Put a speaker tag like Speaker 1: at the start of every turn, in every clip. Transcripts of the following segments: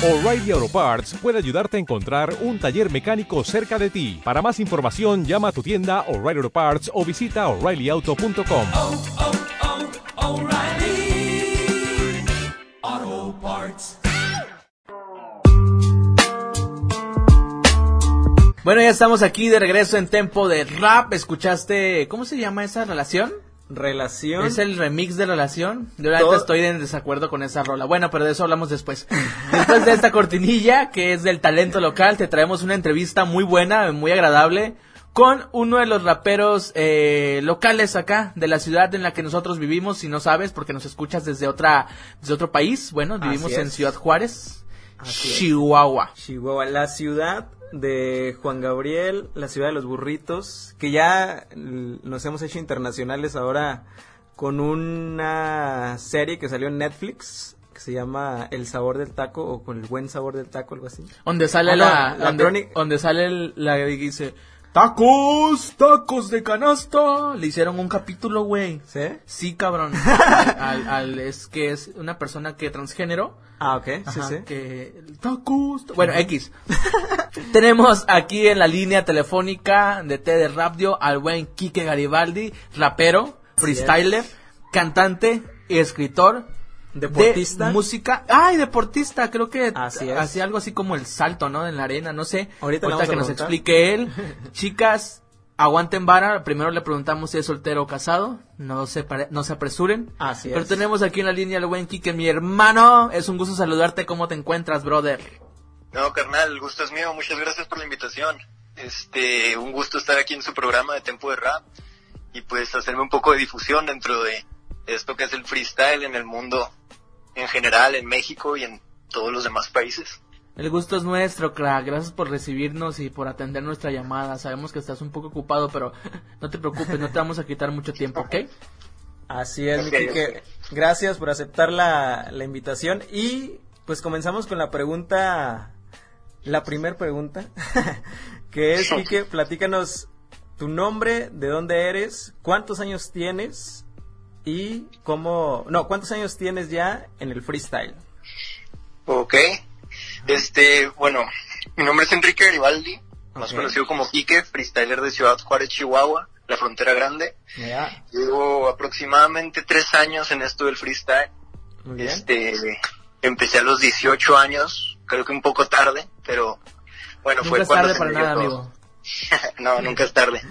Speaker 1: O'Reilly Auto Parts puede ayudarte a encontrar un taller mecánico cerca de ti. Para más información, llama a tu tienda O'Reilly Auto Parts o visita oreillyauto.com.
Speaker 2: oh, oh, O'Reilly Auto Parts.
Speaker 3: Bueno, ya estamos aquí de regreso en Tempo de Rap. ¿Escuchaste? ¿Cómo se llama esa relación?
Speaker 4: Relación.
Speaker 3: ¿Es el remix de relación? Yo neta estoy en desacuerdo con esa rola. Bueno, pero de eso hablamos después. Después de esta cortinilla, que es del talento local, te traemos una entrevista muy buena, muy agradable, con uno de los raperos eh, locales acá, de la ciudad en la que nosotros vivimos, si no sabes, porque nos escuchas desde otra, desde otro país. Bueno, vivimos en. Ciudad Juárez,
Speaker 4: Así es.
Speaker 3: Chihuahua.
Speaker 4: Chihuahua, la ciudad de Juan Gabriel, la ciudad de los burritos, que ya nos hemos hecho internacionales ahora con una serie que salió en Netflix que se llama El sabor del taco o con el buen sabor del taco, algo así.
Speaker 3: Donde sale
Speaker 4: Ah,
Speaker 3: la,
Speaker 4: la
Speaker 3: donde, donde sale el- la que dice tacos, tacos de canasta. Le hicieron un capítulo, güey.
Speaker 4: ¿Sí?
Speaker 3: Sí, cabrón. al, al- es que es una persona que transgénero.
Speaker 4: Ah, ok, sí,
Speaker 3: Ajá,
Speaker 4: sí.
Speaker 3: Que tacos. Bueno, X. Tenemos aquí en la línea telefónica de T de Radio al buen Quique Garibaldi, rapero, freestyler, cantante y escritor.
Speaker 4: Deportista.
Speaker 3: De música. Ay, deportista, creo que
Speaker 4: Así es.
Speaker 3: hacía algo así como el salto, ¿no? En la arena, no sé.
Speaker 4: Ahorita le vamos a
Speaker 3: que nos explique él. Chicas, aguanten vara. Primero le preguntamos si es soltero o casado. No se, pare- no se apresuren.
Speaker 4: Así
Speaker 3: Pero
Speaker 4: es.
Speaker 3: tenemos aquí en la línea al buen Quique, mi hermano. Es un gusto saludarte. ¿Cómo te encuentras, brother?
Speaker 5: No, carnal, el gusto es mío. Muchas gracias por la invitación. Este, un gusto estar aquí en su programa de Tempo de Rap y pues hacerme un poco de difusión dentro de esto que es el freestyle en el mundo en general, en México y en todos los demás países.
Speaker 3: El gusto es nuestro, crack. Gracias por recibirnos y por atender nuestra llamada. Sabemos que estás un poco ocupado, pero no te preocupes, no te vamos a quitar mucho tiempo, ¿ok?
Speaker 4: Así es, mi
Speaker 5: Ok,
Speaker 4: Quique. Gracias por aceptar la, la invitación. Y pues comenzamos con la pregunta, la primer pregunta, que es, Quique, platícanos tu nombre, de dónde eres, cuántos años tienes y cómo, no, cuántos años tienes ya en el freestyle.
Speaker 5: Ok. Este, bueno, mi nombre es Enrique Garibaldi, más conocido como Quique, freestyler de Ciudad Juárez, Chihuahua, la frontera grande.
Speaker 4: Ya,
Speaker 5: Llevo aproximadamente tres años en esto del freestyle.
Speaker 4: muy bien.
Speaker 5: Este, empecé a los 18 años, creo que un poco tarde, pero bueno,
Speaker 3: Nunca
Speaker 5: fue
Speaker 3: es
Speaker 5: cuando
Speaker 3: tarde
Speaker 5: se
Speaker 3: para nada,
Speaker 5: todo.
Speaker 3: amigo.
Speaker 5: no, nunca es tarde.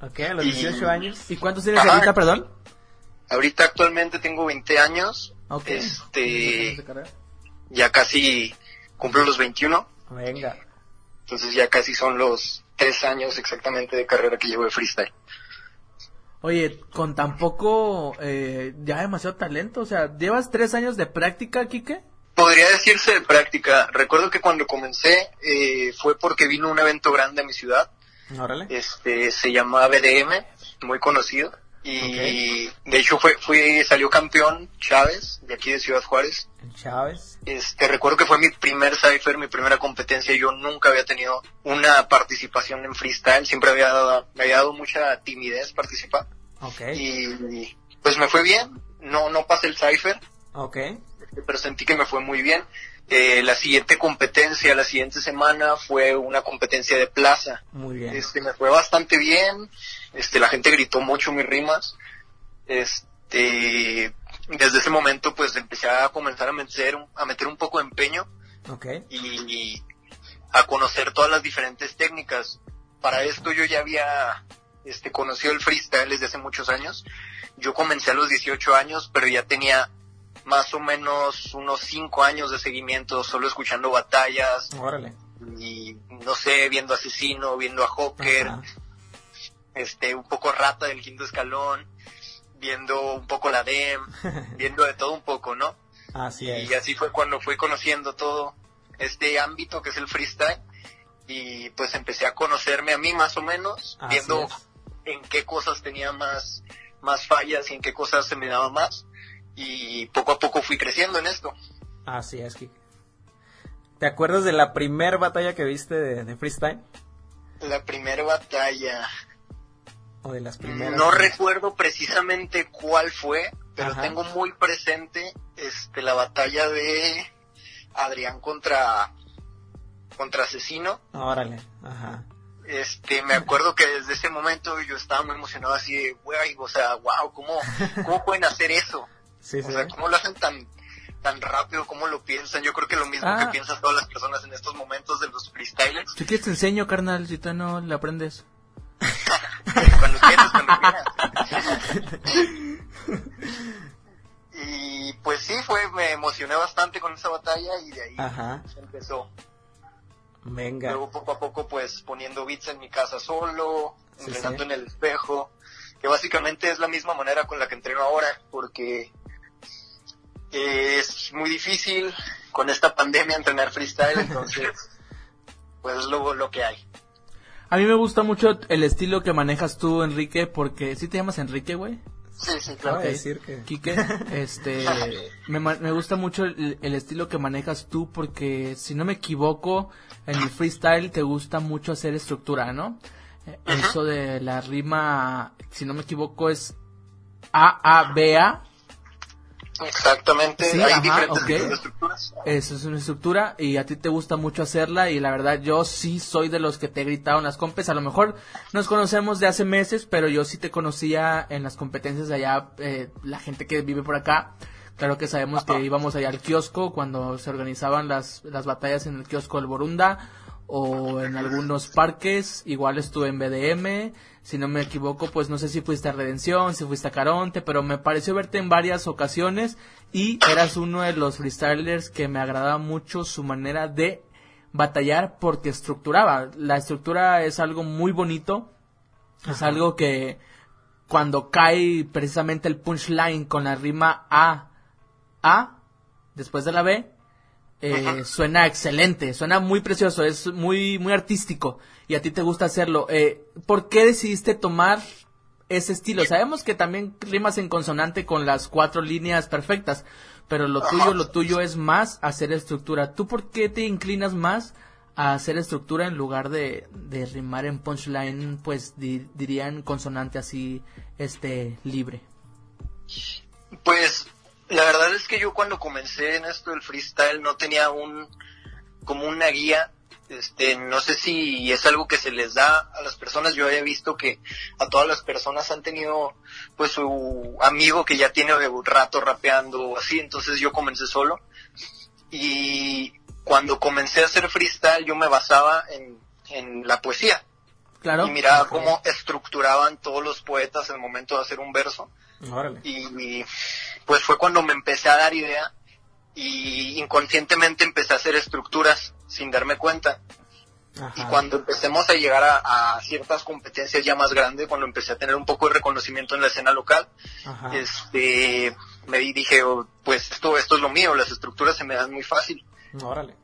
Speaker 4: Ok, a los
Speaker 5: y-
Speaker 4: 18 años.
Speaker 3: ¿Y cuántos tienes
Speaker 5: Ajá.
Speaker 3: ahorita, perdón?
Speaker 5: Ahorita actualmente tengo 20 años,
Speaker 3: Ok.
Speaker 5: este, ya casi cumplo los 21,
Speaker 4: Venga.
Speaker 5: entonces ya casi son los tres años exactamente de carrera que llevo de freestyle.
Speaker 3: Oye, con tan poco, eh, ya demasiado talento, o sea, ¿llevas tres años de práctica, Quique?
Speaker 5: Podría decirse de práctica. Recuerdo que cuando comencé eh, fue porque vino un evento grande a mi ciudad
Speaker 4: Órale.
Speaker 5: este se llama BDM, muy conocido y de hecho fue fui salió campeón Chávez de aquí de Ciudad Juárez.
Speaker 4: Chávez.
Speaker 5: Este recuerdo que fue mi primer cipher, mi primera competencia. Yo nunca había tenido una participación en freestyle, siempre había dado, me había dado mucha timidez participar
Speaker 4: Ok.
Speaker 5: y pues me fue bien. No no pasé el cipher,
Speaker 4: Ok.
Speaker 5: pero sentí que me fue muy bien. Eh, la siguiente competencia, la siguiente semana fue una competencia de plaza.
Speaker 4: Muy bien.
Speaker 5: Este, me fue bastante bien. Este, la gente gritó mucho mis rimas. Este, desde ese momento, pues empecé a comenzar a meter, un- a meter un poco de empeño
Speaker 4: Ok.
Speaker 5: y a conocer todas las diferentes técnicas. Para esto yo ya había, este, conocido el freestyle desde hace muchos años. Yo comencé a los 18 años, pero ya tenía más o menos unos 5 años de seguimiento, solo escuchando batallas
Speaker 4: Órale.
Speaker 5: y, no sé, viendo Asesino, viendo a
Speaker 4: Ajá.
Speaker 5: Este, un poco rata del quinto escalón, viendo un poco la DEM, viendo de todo un poco, ¿no?
Speaker 4: Así es.
Speaker 5: Y así fue cuando fui conociendo todo este ámbito que es el freestyle y pues empecé a conocerme a mí más o menos,
Speaker 4: Así
Speaker 5: viendo
Speaker 4: es.
Speaker 5: en qué cosas tenía más, más fallas y en qué cosas se me daba más y poco a poco fui creciendo en esto.
Speaker 4: Así es, Kike. ¿Te acuerdas de la primer batalla que viste de, de freestyle?
Speaker 5: La primera batalla,
Speaker 4: ¿O de las primeras?
Speaker 5: no recuerdo precisamente cuál fue, pero
Speaker 4: Ajá.
Speaker 5: tengo muy presente este la batalla de Adrián contra contra Asesino.
Speaker 4: Órale, ajá.
Speaker 5: Este, me acuerdo que desde ese momento yo estaba muy emocionado así de, güey, o sea, wow, ¿cómo, cómo pueden hacer eso?
Speaker 4: Sí,
Speaker 5: O
Speaker 4: sí.
Speaker 5: sea, ¿cómo lo hacen tan tan rápido? ¿Cómo lo piensan? Yo creo que lo mismo
Speaker 3: Ah.
Speaker 5: que piensan todas las personas en estos momentos de los freestylers.
Speaker 3: Si quieres te enseño, carnal, si tú no le aprendes.
Speaker 5: cuando quieras, cuando quieras. y pues sí, fue, me emocioné bastante con esa batalla y de ahí
Speaker 4: Ajá.
Speaker 5: empezó.
Speaker 4: Venga.
Speaker 5: Luego poco a poco pues poniendo beats en mi casa solo,
Speaker 4: Sí,
Speaker 5: entrenando
Speaker 4: sí.
Speaker 5: en el espejo, que básicamente es la misma manera con la que entreno ahora, porque es muy difícil con esta pandemia entrenar freestyle, entonces pues es lo, lo que hay.
Speaker 3: A mí me gusta mucho el estilo que manejas tú, Enrique, porque... ¿Sí te llamas Enrique, güey?
Speaker 5: Sí, sí, claro.
Speaker 4: de decir que...
Speaker 3: Quique, este, me, ma- me gusta mucho el, el estilo que manejas tú porque, si no me equivoco, en el freestyle te gusta mucho hacer estructura, ¿no? Eso de la rima, si no me equivoco, es A-A-B-A.
Speaker 5: Exactamente,
Speaker 3: Sí,
Speaker 5: hay
Speaker 3: ajá,
Speaker 5: diferentes estructuras.
Speaker 3: Eso es una estructura y a ti te gusta mucho hacerla y la verdad yo sí soy de los que te he gritado en las compes. A lo mejor nos conocemos de hace meses, pero yo sí te conocía en las competencias de allá, eh, la gente que vive por acá. Claro que sabemos que íbamos allá al kiosco cuando se organizaban las, las batallas en el kiosco del Borunda o en algunos parques. Igual estuve en BDM. Si no me equivoco, pues no sé si fuiste a Redención, si fuiste a Caronte, pero me pareció verte en varias ocasiones y eras uno de los freestylers que me agradaba mucho su manera de batallar porque estructuraba. La estructura es algo muy bonito, es algo que cuando cae precisamente el punchline con la rima A, A, después de la B, eh, suena excelente, suena muy precioso, es muy, muy artístico y a ti te gusta hacerlo. Eh, ¿Por qué decidiste tomar ese estilo? Sabemos que también rimas en consonante con las cuatro líneas perfectas, pero lo tuyo, lo tuyo es más hacer estructura. ¿Tú por qué te inclinas más a hacer estructura en lugar de, de rimar en punchline, pues di- diría en consonante así, este, libre?
Speaker 5: Pues la verdad es que yo cuando comencé en esto del freestyle no tenía un como una guía este no sé si es algo que se les da a las personas yo había visto que a todas las personas han tenido pues su amigo que ya tiene un rato rapeando o así entonces yo comencé solo y cuando comencé a hacer freestyle yo me basaba en, en la poesía
Speaker 3: Claro.
Speaker 5: y miraba cómo estructuraban todos los poetas el momento de hacer un verso
Speaker 4: Órale.
Speaker 5: y pues fue cuando me empecé a dar idea y inconscientemente empecé a hacer estructuras sin darme cuenta
Speaker 4: Ajá.
Speaker 5: y cuando empecemos a llegar a, a ciertas competencias ya más grandes cuando empecé a tener un poco de reconocimiento en la escena local
Speaker 4: Ajá.
Speaker 5: este me di- dije oh, pues esto esto es lo mío las estructuras se me dan muy fácil
Speaker 4: Órale.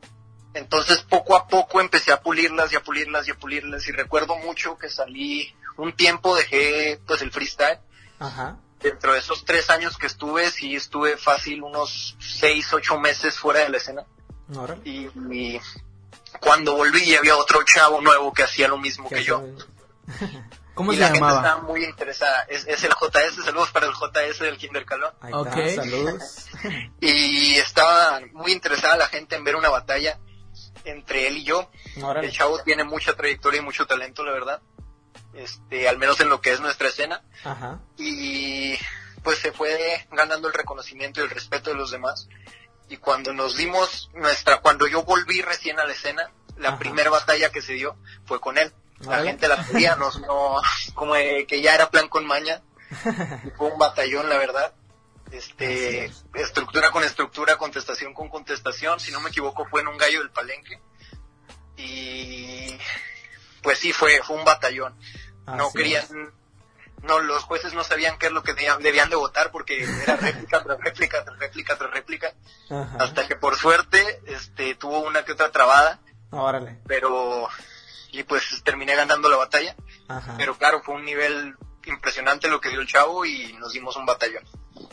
Speaker 5: entonces poco a poco empecé a pulirlas y a pulirlas y a pulirlas y recuerdo mucho que salí un tiempo dejé pues el freestyle
Speaker 4: Ajá.
Speaker 5: Dentro de esos tres años que estuve, sí estuve fácil unos seis, ocho meses fuera de la escena. Y, y cuando volví había otro chavo nuevo que hacía lo mismo
Speaker 4: ¿Qué
Speaker 5: que yo.
Speaker 3: ¿Cómo
Speaker 5: y
Speaker 3: se
Speaker 5: la gente estaba muy interesada. Es, es el JS, saludos para el JS del Kinder Calón.
Speaker 4: Ahí
Speaker 3: Ok.
Speaker 4: está, saludos.
Speaker 5: Y estaba muy interesada la gente en ver una batalla entre él y yo.
Speaker 4: Órale.
Speaker 5: El chavo tiene mucha trayectoria y mucho talento, la verdad. Este, al menos en lo que es nuestra escena.
Speaker 4: Ajá.
Speaker 5: y pues se fue ganando el reconocimiento y el respeto de los demás. Y cuando nos dimos nuestra cuando yo volví recién a la escena la
Speaker 4: Ajá.
Speaker 5: primera batalla que se dio fue con él. La gente la pedía no, no como que ya era plan con maña. Y fue un batallón la verdad. Este estructura con estructura contestación con contestación. Si no me equivoco fue en un gallo del palenque. Y pues sí fue fue un batallón no querían no los jueces no sabían qué es lo que debían, de votar porque era réplica tras réplica tras réplica tras réplica
Speaker 4: Ajá.
Speaker 5: hasta que por suerte este tuvo una que otra trabada
Speaker 4: Órale.
Speaker 5: pero y pues terminé ganando la batalla
Speaker 4: Ajá.
Speaker 5: pero claro fue un nivel impresionante lo que dio el chavo y nos dimos un batallón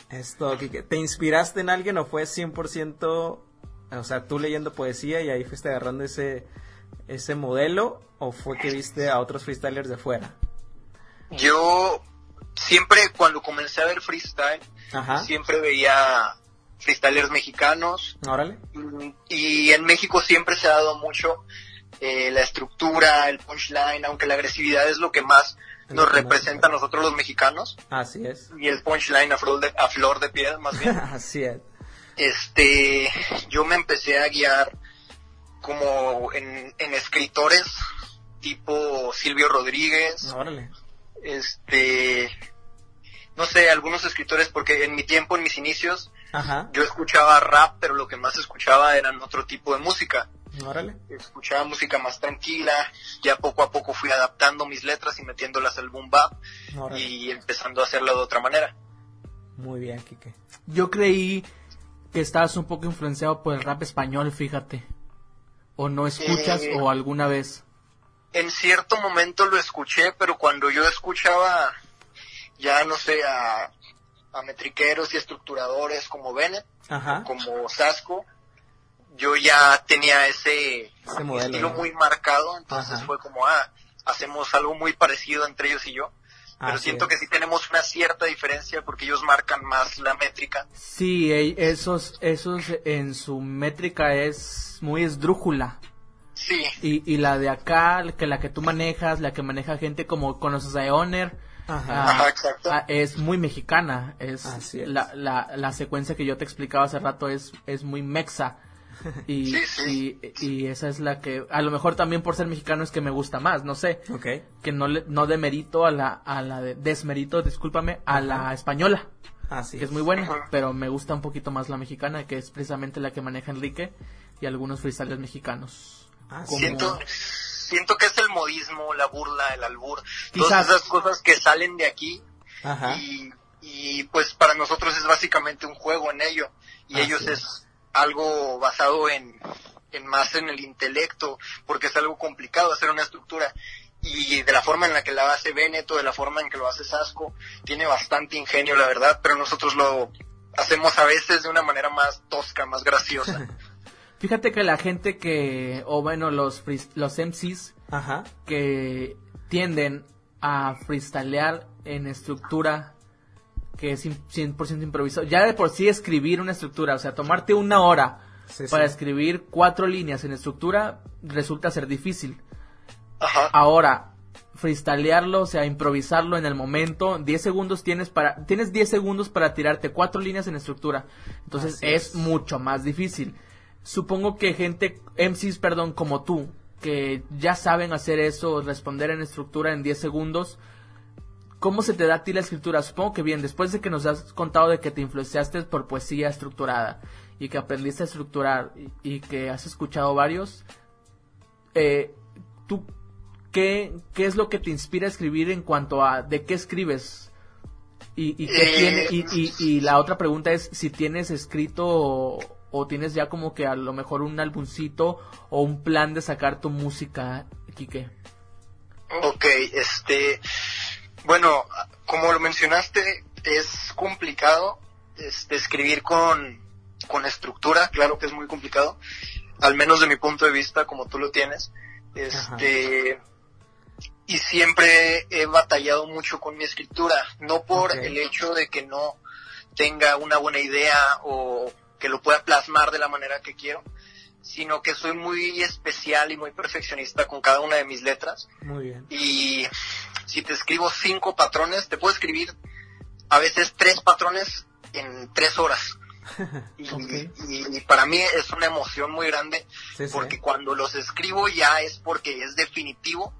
Speaker 4: Esto, ¿te inspiraste en alguien o fue 100%, o sea, tú leyendo poesía y ahí fuiste agarrando ese, ese modelo o fue que viste a otros freestylers de fuera?
Speaker 5: yo siempre cuando comencé a ver freestyle
Speaker 4: Ajá.
Speaker 5: siempre veía freestylers mexicanos.
Speaker 4: Órale.
Speaker 5: Y en México siempre se ha dado mucho eh, la estructura, el punchline, aunque la agresividad es lo que más nos representa a nosotros los mexicanos.
Speaker 4: Así es.
Speaker 5: Y el punchline a flor de, a flor de piel, más bien.
Speaker 4: Así es.
Speaker 5: este, yo me empecé a guiar como en, en escritores tipo Silvio Rodríguez,
Speaker 4: Órale.
Speaker 5: este, no sé, algunos escritores, porque en mi tiempo, en mis inicios,
Speaker 4: Ajá.
Speaker 5: yo escuchaba rap, pero lo que más escuchaba eran otro tipo de música.
Speaker 4: Órale.
Speaker 5: Escuchaba música más tranquila, ya poco a poco fui adaptando mis letras y metiéndolas al boom bap
Speaker 4: Órale.
Speaker 5: y empezando a hacerlo de otra manera.
Speaker 4: Muy bien, Kike.
Speaker 3: Yo creí que estabas un poco influenciado por el rap español, fíjate. O no escuchas
Speaker 5: Eh,
Speaker 3: o alguna vez.
Speaker 5: en cierto momento lo escuché, pero cuando yo escuchaba ya no sé a, a metriqueros y estructuradores como Bennett,
Speaker 4: Ajá.
Speaker 5: como Sasco, yo ya tenía ese,
Speaker 4: Ese modelo,
Speaker 5: estilo
Speaker 4: ¿no?
Speaker 5: muy marcado, entonces
Speaker 4: Ajá.
Speaker 5: fue como, ah, hacemos algo muy parecido entre ellos y yo. Pero
Speaker 4: Así
Speaker 5: siento
Speaker 4: es.
Speaker 5: que sí tenemos una cierta diferencia porque ellos marcan más la métrica.
Speaker 3: Sí, esos, esos en su métrica es muy esdrújula.
Speaker 5: Sí,
Speaker 3: Y, y la de acá, que la que tú manejas, la que maneja gente como conoces a Eoner,
Speaker 4: Ajá.
Speaker 3: ah,
Speaker 5: Ajá, exacto.
Speaker 3: ah, es muy mexicana. Es,
Speaker 4: Así es.
Speaker 3: La, la, la secuencia que yo te explicaba hace rato es, es muy mexa. Y,
Speaker 5: Sí, sí.
Speaker 3: y, y esa es la que, a lo mejor también por ser mexicano es que me gusta más, no sé. Que no, le, no demerito a la, a la de, desmerito, discúlpame, a la española.
Speaker 4: Así
Speaker 3: que es muy buena, pero me gusta un poquito más la mexicana, que es precisamente la que maneja Enrique y algunos freestylers mexicanos.
Speaker 4: Ah,
Speaker 3: Como-
Speaker 5: Siento, siento que es el modismo, la burla, el albur,
Speaker 3: Quizás.
Speaker 5: todas esas cosas que salen de aquí
Speaker 4: Ajá.
Speaker 5: y, y pues para nosotros es básicamente un juego en ello y
Speaker 4: Así
Speaker 5: ellos
Speaker 4: es.
Speaker 5: Algo basado en, en más en el intelecto porque es algo complicado hacer una estructura y de la forma en la que la hace Beneto, de la forma en que lo hace Sasco, tiene bastante ingenio la verdad, pero nosotros lo hacemos a veces de una manera más tosca, más graciosa.
Speaker 3: Fíjate que la gente que, o bueno, los, los MCs
Speaker 4: Ajá.
Speaker 3: que tienden a freestylear en estructura que es im- 100% improvisado. Ya de por sí escribir una estructura, o sea, tomarte una hora
Speaker 4: Sí, sí.
Speaker 3: para escribir cuatro líneas en estructura resulta ser difícil.
Speaker 5: Ajá.
Speaker 3: Ahora, freestylearlo, o sea, improvisarlo en el momento, 10 segundos tienes para, tienes 10 segundos para tirarte cuatro líneas en estructura. Entonces es,
Speaker 4: es.
Speaker 3: mucho más difícil. Supongo que gente, MCs, perdón, como tú, que ya saben hacer eso, responder en estructura en 10 segundos, ¿cómo se te da a ti la escritura? Supongo que bien, después de que nos has contado de que te influenciaste por poesía estructurada y que aprendiste a estructurar y, y que has escuchado varios, eh, ¿tú qué, qué es lo que te inspira a escribir en cuanto a de qué escribes? Y, y, qué
Speaker 5: Eh,
Speaker 3: tiene, y, y, y la otra pregunta es si tienes escrito o, o tienes ya como que a lo mejor un álbumcito o un plan de sacar tu música, Quique.
Speaker 5: Ok, este, bueno, como lo mencionaste, es complicado este, escribir con, con estructura, claro que es muy complicado, al menos de mi punto de vista, como tú lo tienes. Este, y siempre he batallado mucho con mi escritura, no por el hecho de que no tenga una buena idea o que lo pueda plasmar de la manera que quiero, sino que soy muy especial y muy perfeccionista con cada una de mis letras
Speaker 4: Muy bien.
Speaker 5: y si te escribo cinco patrones, te puedo escribir a veces tres patrones en tres horas. Y,
Speaker 3: Ok.
Speaker 5: y- y para mí es una emoción muy grande
Speaker 4: Sí, sí.
Speaker 5: porque cuando los escribo ya es porque es definitivo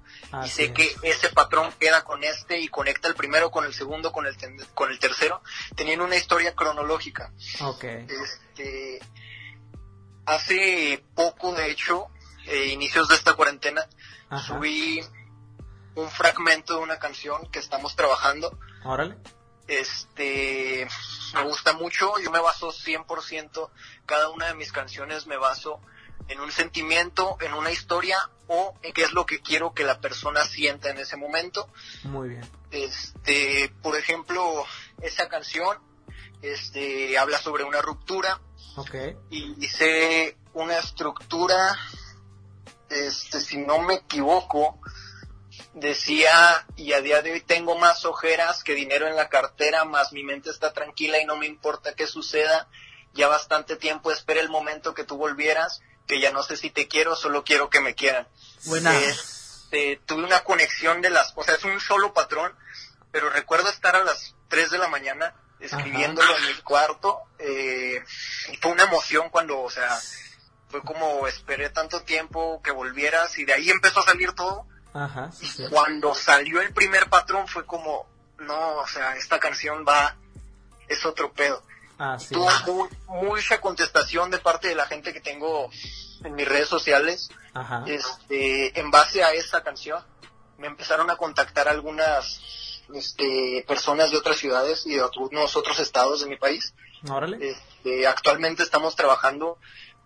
Speaker 5: y sé que ese patrón queda con este y conecta el primero con el segundo con el ten- con el tercero teniendo una historia cronológica.
Speaker 4: Ok.
Speaker 5: Este, hace poco, de hecho, eh, inicios de esta cuarentena,
Speaker 4: Ajá.
Speaker 5: subí un fragmento de una canción que estamos trabajando.
Speaker 4: Órale.
Speaker 5: Este, me gusta mucho, yo me baso 100%, cada una de mis canciones me baso en un sentimiento, en una historia o en qué es lo que quiero que la persona sienta en ese momento.
Speaker 4: Muy bien.
Speaker 5: Este, por ejemplo, esa canción, este, habla sobre una ruptura,
Speaker 4: Ok.
Speaker 5: y hice una estructura, este, si no me equivoco, decía, y a día de hoy tengo más ojeras que dinero en la cartera, más mi mente está tranquila y no me importa qué suceda, ya bastante tiempo, esperé el momento que tú volvieras, que ya no sé si te quiero, solo quiero que me quieran.
Speaker 3: Buena.
Speaker 5: Este, tuve una conexión de las, o sea, es un solo patrón, pero recuerdo estar a las 3 de la mañana escribiéndolo en el cuarto, eh, y fue una emoción cuando, o sea, fue como esperé tanto tiempo que volvieras y de ahí empezó a salir todo.
Speaker 4: Ajá, sí, sí.
Speaker 5: Cuando salió el primer patrón fue como, no, o sea, esta canción va, es otro pedo.
Speaker 4: Ah, sí.
Speaker 5: Tuvo muy- mucha contestación de parte de la gente que tengo en mis redes sociales.
Speaker 4: Ajá.
Speaker 5: Este, en base a esa canción, me empezaron a contactar algunas este, personas de otras ciudades y de algunos otros estados de mi país.
Speaker 4: Órale.
Speaker 5: Este, actualmente estamos trabajando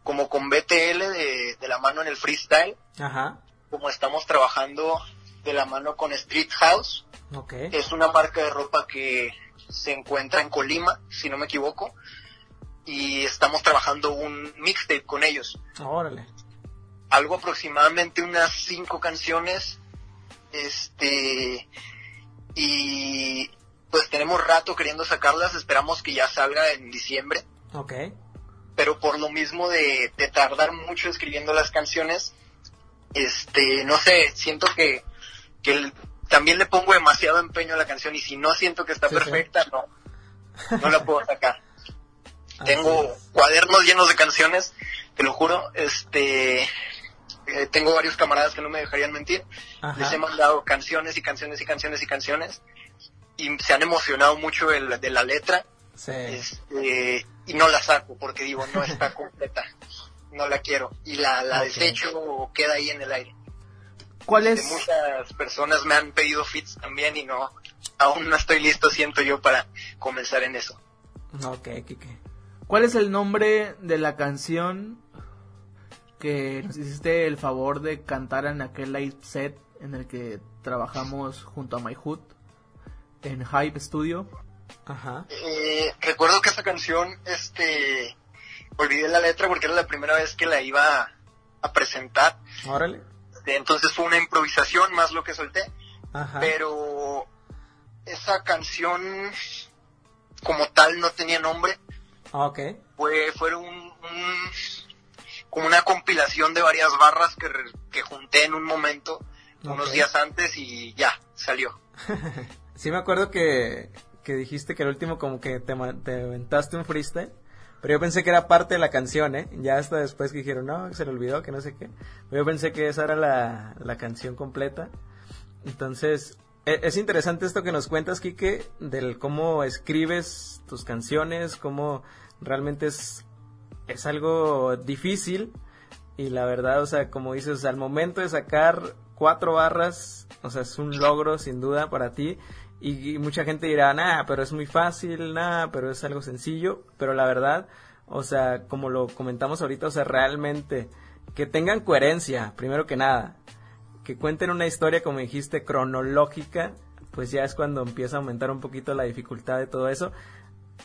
Speaker 5: como con BTL de, de la mano en el freestyle,
Speaker 4: Ajá.
Speaker 5: Como estamos trabajando de la mano con Street House,
Speaker 4: Ok.
Speaker 5: es una marca de ropa que se encuentra en Colima, si no me equivoco, y estamos trabajando un mixtape con ellos.
Speaker 4: Órale.
Speaker 5: Algo aproximadamente unas cinco canciones, este, y pues tenemos rato queriendo sacarlas, esperamos que ya salga en diciembre,
Speaker 4: Ok.
Speaker 5: pero por lo mismo de, de tardar mucho escribiendo las canciones, este, no sé, siento que, que el- también le pongo demasiado empeño a la canción y si no siento que está
Speaker 4: Sí, sí.
Speaker 5: perfecta, no, no la puedo sacar.
Speaker 4: Así
Speaker 5: Tengo
Speaker 4: es.
Speaker 5: cuadernos llenos de canciones, te lo juro, este, eh, tengo varios camaradas que no me dejarían mentir,
Speaker 4: Ajá.
Speaker 5: les he mandado canciones y canciones y canciones y canciones y se han emocionado mucho de la, de la letra
Speaker 4: Sí.
Speaker 5: este, y no la saco porque digo no está completa no la quiero y la, la
Speaker 4: Ok.
Speaker 5: desecho o queda ahí en el aire
Speaker 3: ¿Cuál
Speaker 5: De
Speaker 3: es,
Speaker 5: muchas personas me han pedido fits también y no aún no estoy listo siento yo para comenzar en eso
Speaker 4: Ok, Kike.
Speaker 3: ¿Cuál es el nombre de la canción que nos hiciste el favor de cantar en aquel live set en el que trabajamos junto a My Hood en Hype Studio?
Speaker 4: Ajá.
Speaker 5: Eh, recuerdo que esa canción este olvidé la letra porque era la primera vez que la iba a presentar
Speaker 4: Órale.
Speaker 5: entonces fue una improvisación más lo que solté
Speaker 4: Ajá.
Speaker 5: pero esa canción como tal no tenía nombre
Speaker 4: Ok.
Speaker 5: fue fue un, un- como una compilación de varias barras que, que junté en un momento unos días antes y ya salió
Speaker 4: Sí me acuerdo que, que dijiste que el último como que te, te aventaste un freestyle. Pero yo pensé que era parte de la canción, ¿eh? Ya hasta después que dijeron, no, se le olvidó, que no sé qué. Pero yo pensé que esa era la, la canción completa. Entonces, e- es interesante esto que nos cuentas, Quique, del cómo escribes tus canciones, cómo realmente es, es algo difícil. Y la verdad, o sea, como dices, al momento de sacar cuatro barras, o sea, es un logro sin duda para ti. Y, mucha gente dirá, nah, pero es muy fácil, nah, pero es algo sencillo. Pero la verdad, o sea, como lo comentamos ahorita, o sea, realmente que tengan coherencia, primero que nada. Que cuenten una historia, como dijiste, cronológica, pues ya es cuando empieza a aumentar un poquito la dificultad de todo eso.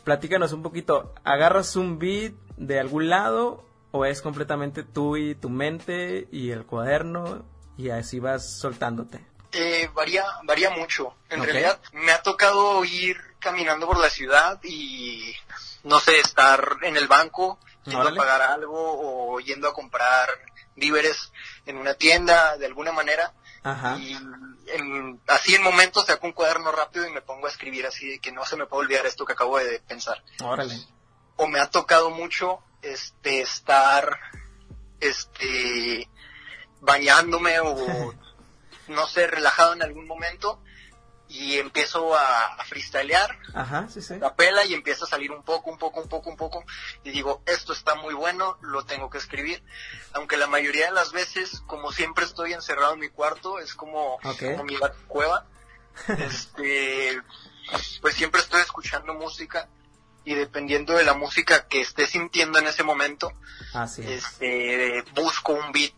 Speaker 4: Platícanos un poquito, ¿agarras un beat de algún lado o es completamente tú y tu mente y el cuaderno y así vas soltándote?
Speaker 5: Eh, varía, varía mucho. En realidad me ha tocado ir caminando por la ciudad y no sé, estar en el banco, yendo
Speaker 4: Órale.
Speaker 5: a pagar algo o yendo a comprar víveres en una tienda de alguna manera.
Speaker 4: Ajá.
Speaker 5: Y en- así en momentos saco un cuaderno rápido y me pongo a escribir así de que no se me puede olvidar esto que acabo de pensar.
Speaker 4: Órale.
Speaker 5: O me ha tocado mucho este estar este bañándome o no sé, relajado en algún momento y empiezo a, a freestylear,
Speaker 4: Ajá, sí, sí.
Speaker 5: la pela y empieza a salir un poco, un poco, un poco, un poco y digo, esto está muy bueno, lo tengo que escribir. Aunque la mayoría de las veces, como siempre estoy encerrado en mi cuarto, es como,
Speaker 4: Ok.
Speaker 5: como mi cueva, este, pues siempre estoy escuchando música y dependiendo de la música que esté sintiendo en ese momento,
Speaker 4: Así es.
Speaker 5: este, busco un beat.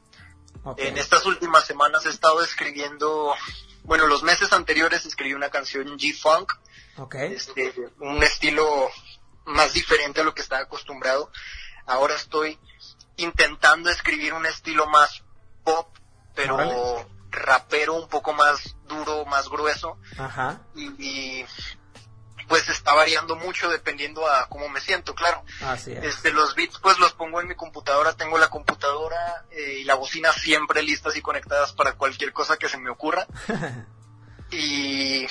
Speaker 5: En estas últimas semanas he estado escribiendo, bueno, los meses anteriores escribí una canción G-Funk,
Speaker 4: Ok.
Speaker 5: este, un estilo más diferente a lo que estaba acostumbrado. Ahora estoy intentando escribir un estilo más pop, pero
Speaker 4: Órale.
Speaker 5: rapero un poco más duro, más grueso.
Speaker 4: Ajá.
Speaker 5: Y, y, pues está variando mucho dependiendo a cómo me siento, claro.
Speaker 4: Así es.
Speaker 5: Este, los beats pues los pongo en mi computadora, tengo la computadora eh, y la bocina siempre listas y conectadas para cualquier cosa que se me ocurra. y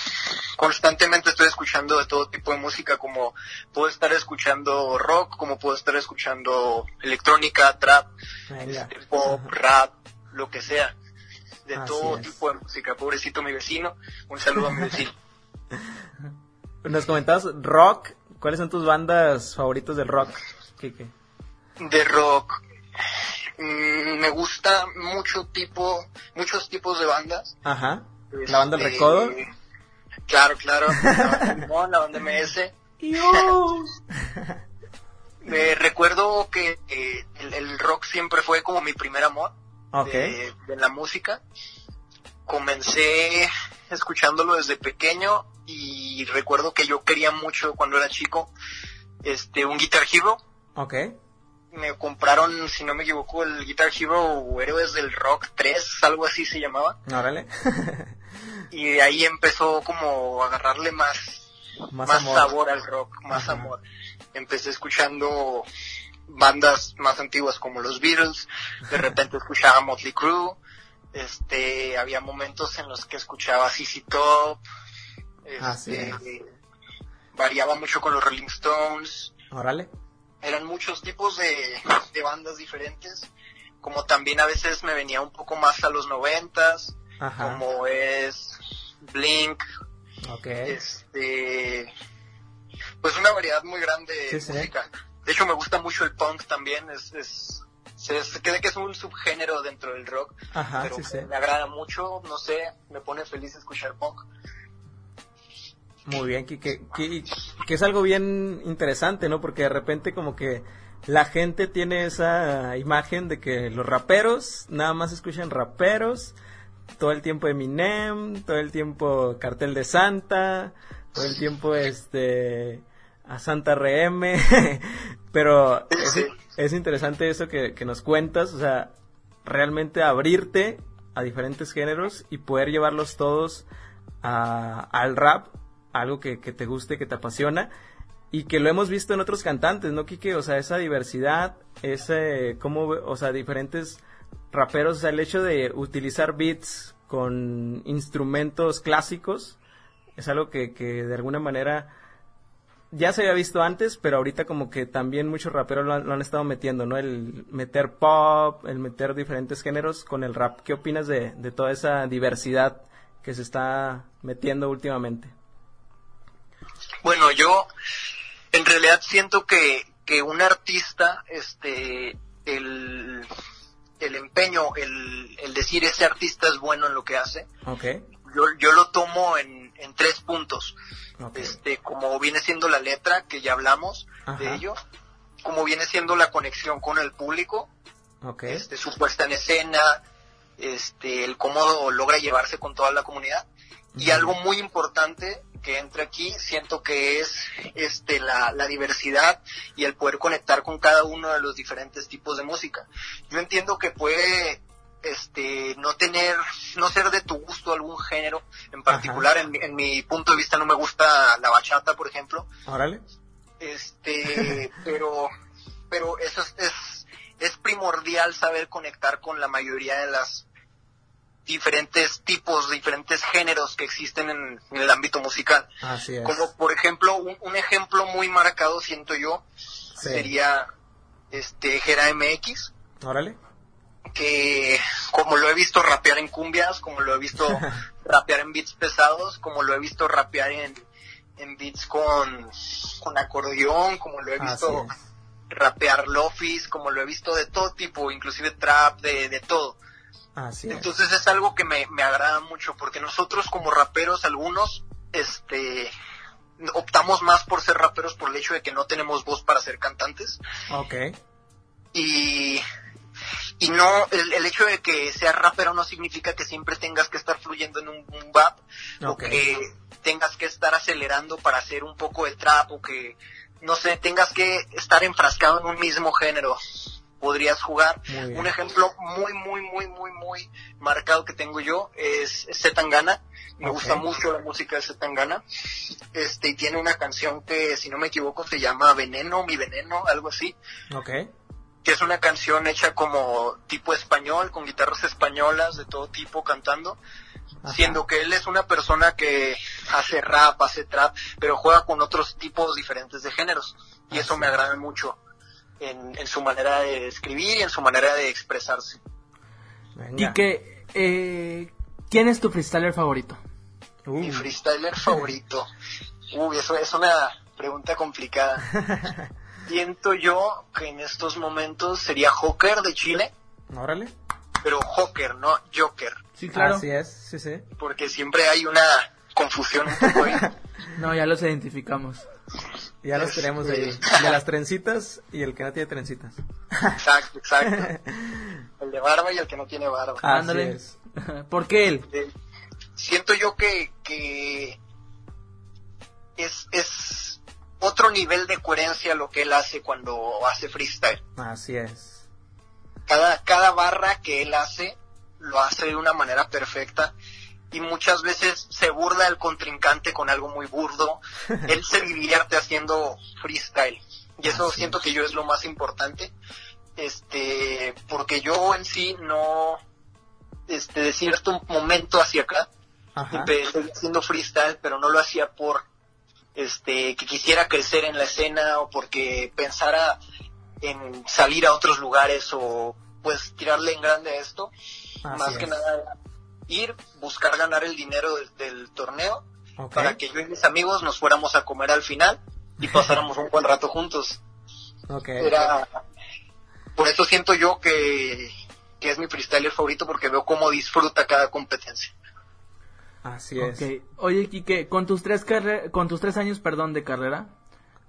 Speaker 5: constantemente estoy escuchando de todo tipo de música, como puedo estar escuchando rock, como puedo estar escuchando electrónica, trap, este, pop, rap, lo que sea. De
Speaker 4: Así
Speaker 5: todo
Speaker 4: es.
Speaker 5: tipo de música. Pobrecito mi vecino. Un saludo a mi vecino.
Speaker 4: Nos comentabas rock. ¿Cuáles son tus bandas favoritas del rock, Kike?
Speaker 5: de rock. Mm, me gusta mucho tipo, muchos tipos de bandas.
Speaker 4: Ajá. ¿La banda del
Speaker 5: Este,
Speaker 4: recodo?
Speaker 5: Claro, claro. La banda Limón, la banda MS. Me recuerdo que eh, el, el rock siempre fue como mi primer amor
Speaker 4: ok.
Speaker 5: de, de la música. Comencé escuchándolo desde pequeño y recuerdo que yo quería mucho cuando era chico este un Guitar Hero
Speaker 4: Ok.
Speaker 5: me compraron, si no me equivoco, el Guitar Hero Héroes del Rock 3, algo así se llamaba.
Speaker 4: Órale.
Speaker 5: Y de ahí empezó como a agarrarle más,
Speaker 4: Más
Speaker 5: sabor al rock, más
Speaker 4: Ajá.
Speaker 5: amor. Empecé escuchando bandas más antiguas como los Beatles, de repente escuchaba Motley Crue, este, había momentos en los que escuchaba CC Top,
Speaker 4: Así
Speaker 5: este, variaba mucho con los Rolling Stones,
Speaker 4: Órale.
Speaker 5: eran muchos tipos de, de bandas diferentes, como también a veces me venía un poco más a los noventas,
Speaker 4: Ajá.
Speaker 5: como es Blink,
Speaker 4: Ok.
Speaker 5: este, pues una variedad muy grande
Speaker 4: Sí,
Speaker 5: de
Speaker 4: sí.
Speaker 5: música. De hecho me gusta mucho el punk también, es, es se, cree que es un subgénero dentro del rock,
Speaker 4: Ajá,
Speaker 5: pero
Speaker 4: sí, sí.
Speaker 5: me agrada mucho, no sé, me pone feliz escuchar punk.
Speaker 4: Muy bien, que, que, que, que es algo bien interesante, ¿no? Porque de repente como que la gente tiene esa imagen de que los raperos nada más escuchan raperos, todo el tiempo Eminem, todo el tiempo Cartel de Santa, todo el tiempo este a Santa RM, pero es, es interesante eso que, que nos cuentas, o sea, realmente abrirte a diferentes géneros y poder llevarlos todos a- al rap, algo que, que te guste, que te apasiona y que lo hemos visto en otros cantantes, ¿no, Quique? O sea, esa diversidad, ese, cómo, o sea, diferentes raperos, o sea, el hecho de utilizar beats con instrumentos clásicos es algo que, que de alguna manera ya se había visto antes, pero ahorita como que también muchos raperos lo han, lo han estado metiendo, ¿no? El meter pop, el meter diferentes géneros con el rap. ¿Qué opinas de, de toda esa diversidad que se está metiendo últimamente?
Speaker 5: Bueno, yo en realidad siento que, que un artista, este, el, el empeño, el, el decir ese artista es bueno en lo que hace,
Speaker 4: Ok,
Speaker 5: yo, yo lo tomo en, en tres puntos. Este, como viene siendo la letra, que ya hablamos
Speaker 4: Ajá.
Speaker 5: de ello, como viene siendo la conexión con el público,
Speaker 4: ok,
Speaker 5: este, su puesta en escena, este, el cómo logra llevarse con toda la comunidad. Y algo muy importante que entra aquí, siento que es este, la, la diversidad y el poder conectar con cada uno de los diferentes tipos de música. Yo entiendo que puede este no tener no ser de tu gusto algún género en particular en, mi- en mi punto de vista no me gusta la bachata por ejemplo
Speaker 4: Órale.
Speaker 5: este pero pero eso es, es es primordial saber conectar con la mayoría de las diferentes tipos diferentes géneros que existen en, en el ámbito musical
Speaker 4: Así es.
Speaker 5: como por ejemplo un, un ejemplo muy marcado siento yo
Speaker 4: Sí.
Speaker 5: sería este Gera MX
Speaker 4: Órale.
Speaker 5: que como lo he visto rapear en cumbias, como lo he visto rapear en beats pesados, como lo he visto rapear en, en beats con, con acordeón, como lo he visto rapear lofis, como lo he visto de todo tipo, inclusive trap, de, de todo.
Speaker 4: Así es.
Speaker 5: Entonces es algo que me, me agrada mucho, porque nosotros como raperos, algunos, este, optamos más por ser raperos por el hecho de que no tenemos voz para ser cantantes
Speaker 4: Ok.
Speaker 5: y y no el, el hecho de que seas rapero no significa que siempre tengas que estar fluyendo en un, un o que tengas que estar acelerando para hacer un poco de trap o que no sé tengas que estar enfrascado en un mismo género podrías jugar. Un ejemplo muy, muy, muy, muy, muy marcado que tengo yo es Zetangana. Me gusta mucho la música de Zetangana. Este, y tiene una canción que, si no me equivoco, se llama Veneno, mi veneno, algo así
Speaker 4: Ok.
Speaker 5: que es una canción hecha como tipo español, con guitarras españolas de todo tipo cantando,
Speaker 4: Ajá.
Speaker 5: siendo que él es una persona que hace rap, hace trap, pero juega con otros tipos diferentes de géneros. Y eso me agrada mucho en, en su manera de escribir y en su manera de expresarse.
Speaker 4: Venga.
Speaker 3: Y que, eh, ¿quién es tu freestyler favorito?
Speaker 4: Uh,
Speaker 5: Mi freestyler favorito. Uy, eso es una pregunta complicada. Siento yo que en estos momentos sería Joker de Chile,
Speaker 4: Órale.
Speaker 5: pero Joker, no Joker.
Speaker 3: Sí, claro.
Speaker 4: Así es, sí, sí.
Speaker 5: porque siempre hay una confusión un poco ahí.
Speaker 3: No, ya los identificamos.
Speaker 4: Ya los
Speaker 5: Este-
Speaker 4: tenemos ahí. De las trencitas y el que no tiene trencitas.
Speaker 5: Exacto, exacto. El de barba y el que no tiene barba.
Speaker 4: Así
Speaker 3: Ándale.
Speaker 4: es.
Speaker 3: ¿Por qué él?
Speaker 5: Eh, siento yo que, que es, es otro nivel de coherencia lo que él hace cuando hace freestyle.
Speaker 4: Así es.
Speaker 5: Cada, cada barra que él hace lo hace de una manera perfecta y muchas veces se burla el contrincante con algo muy burdo. Él se divierte haciendo freestyle y eso
Speaker 4: Así
Speaker 5: siento que yo es lo más importante. Este, porque yo en sí no, este, de cierto momento hacia acá, empecé haciendo freestyle, pero no lo hacía por, este, que quisiera crecer en la escena o porque pensara en salir a otros lugares o pues tirarle en grande a esto.
Speaker 4: Así
Speaker 5: Más
Speaker 4: es.
Speaker 5: que nada ir, buscar ganar el dinero del, del torneo para que yo y mis amigos nos fuéramos a comer al final y pasáramos un buen rato juntos.
Speaker 4: Ok.
Speaker 5: Era, por eso siento yo que, que es mi freestyler favorito porque veo cómo disfruta cada competencia.
Speaker 4: Así es.
Speaker 3: Ok. Oye, Kike, con tus tres carre- con tus tres años, perdón, de carrera,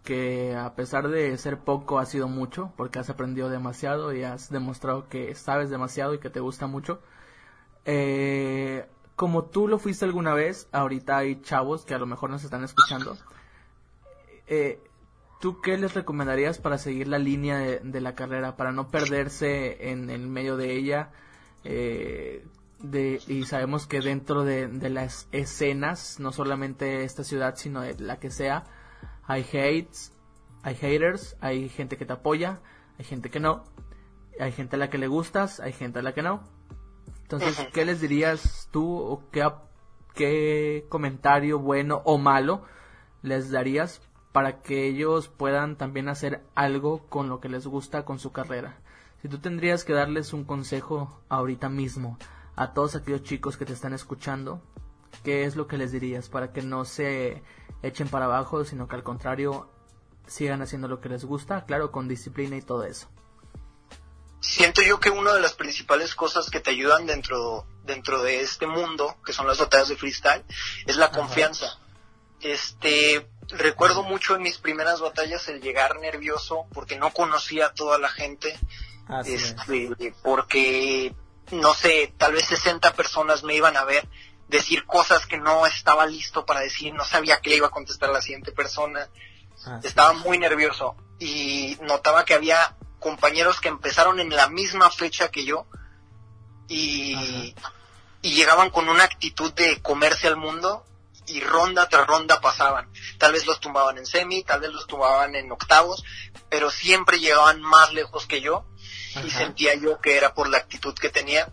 Speaker 3: que a pesar de ser poco ha sido mucho, porque has aprendido demasiado y has demostrado que sabes demasiado y que te gusta mucho. Eh, como tú lo fuiste alguna vez, ahorita hay chavos que a lo mejor nos están escuchando. Eh, ¿Tú qué les recomendarías para seguir la línea de, la carrera, para no perderse en el medio de ella? Eh, y sabemos que dentro de, de las escenas, no solamente esta ciudad, sino de la que sea, hay hates, hay haters, hay gente que te apoya, hay gente que no, hay gente a la que le gustas, hay gente a la que no. Entonces. ¿qué les dirías tú o qué, qué comentario bueno o malo les darías para que ellos puedan también hacer algo con lo que les gusta con su carrera? Si tú tendrías que darles un consejo ahorita mismo a todos aquellos chicos que te están escuchando, ¿qué es lo que les dirías para que no se echen para abajo, sino que al contrario sigan haciendo lo que les gusta, claro, con disciplina y todo eso?
Speaker 5: Siento yo que una de las principales cosas que te ayudan dentro, dentro de este mundo, que son las batallas de freestyle, es la confianza. Este, recuerdo mucho en mis primeras batallas el llegar nervioso porque no conocía a toda la gente,
Speaker 4: Así es.
Speaker 5: este, porque, no sé, tal vez 60 personas me iban a ver decir cosas que no estaba listo para decir, no sabía qué le iba a contestar a la siguiente persona
Speaker 4: Así
Speaker 5: estaba muy nervioso y notaba que había compañeros que empezaron en la misma fecha que yo y, y llegaban con una actitud de comerse al mundo y ronda tras ronda pasaban. Tal vez los tumbaban en semi, tal vez los tumbaban en octavos, pero siempre llegaban más lejos que yo y sentía yo que era por la actitud que tenía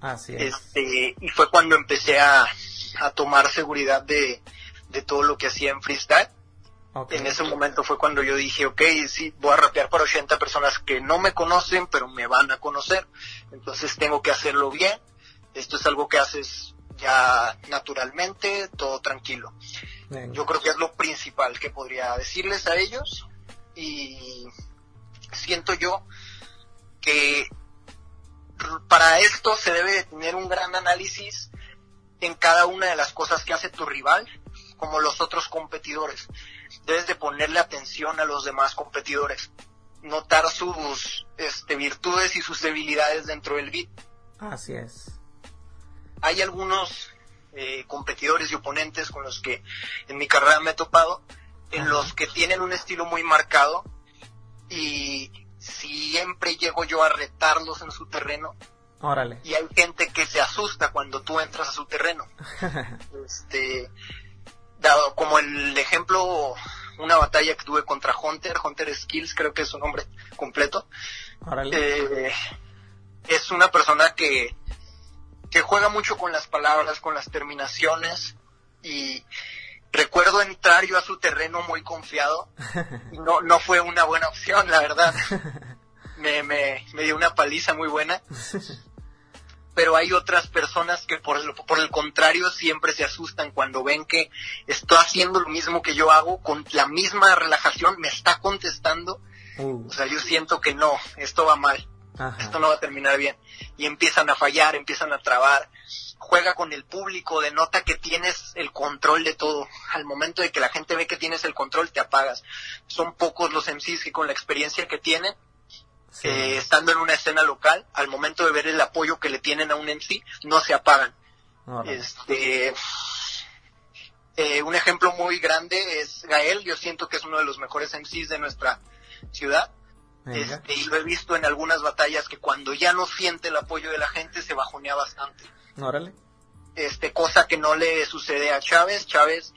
Speaker 4: Así es.
Speaker 5: este y fue cuando empecé a, a tomar seguridad de, de todo lo que hacía en freestyle En ese momento fue cuando yo dije, ok, sí, voy a rapear para 80 personas que no me conocen, pero me van a conocer. Entonces tengo que hacerlo bien. Esto es algo que haces ya naturalmente, todo tranquilo.
Speaker 4: Venga.
Speaker 5: Yo creo que es lo principal que podría decirles a ellos. Y siento yo que para esto se debe de tener un gran análisis en cada una de las cosas que hace tu rival, como los otros competidores. Debes de ponerle atención a los demás competidores, notar sus este, virtudes y sus debilidades dentro del beat.
Speaker 4: Así es.
Speaker 5: Hay algunos eh, competidores y oponentes con los que en mi carrera me he topado, en
Speaker 4: Ajá.
Speaker 5: los que tienen un estilo muy marcado y siempre llego yo a retarlos en su terreno
Speaker 4: Órale.
Speaker 5: y hay gente que se asusta cuando tú entras a su terreno. este, dado como el ejemplo, una batalla que tuve contra Hunter, Hunter Skills, creo que es su nombre completo. Eh, es una persona que, que juega mucho con las palabras, con las terminaciones y recuerdo entrar yo a su terreno muy confiado y no, no fue una buena opción, la verdad. Me, me, me dio una paliza muy buena. Pero hay otras personas que por el, por el contrario siempre se asustan cuando ven que estoy haciendo lo mismo que yo hago con la misma relajación, me está contestando.
Speaker 4: Uh,
Speaker 5: O sea, yo siento que no, esto va mal
Speaker 4: ajá.
Speaker 5: esto no va a terminar bien. Y empiezan a fallar, empiezan a trabar. Juega con el público, denota que tienes el control de todo. Al momento de que la gente ve que tienes el control, te apagas. Son pocos los MCs que con la experiencia que tienen,
Speaker 4: Sí.
Speaker 5: eh, estando en una escena local, al momento de ver el apoyo que le tienen a un MC, no se apagan. Este, eh, un ejemplo muy grande es Gael, yo siento que es uno de los mejores MCs de nuestra ciudad. Este, y lo he visto en algunas batallas que cuando ya no siente el apoyo de la gente se bajonea bastante.
Speaker 4: Órale.
Speaker 5: Este, cosa que no le sucede a Chávez. Chávez,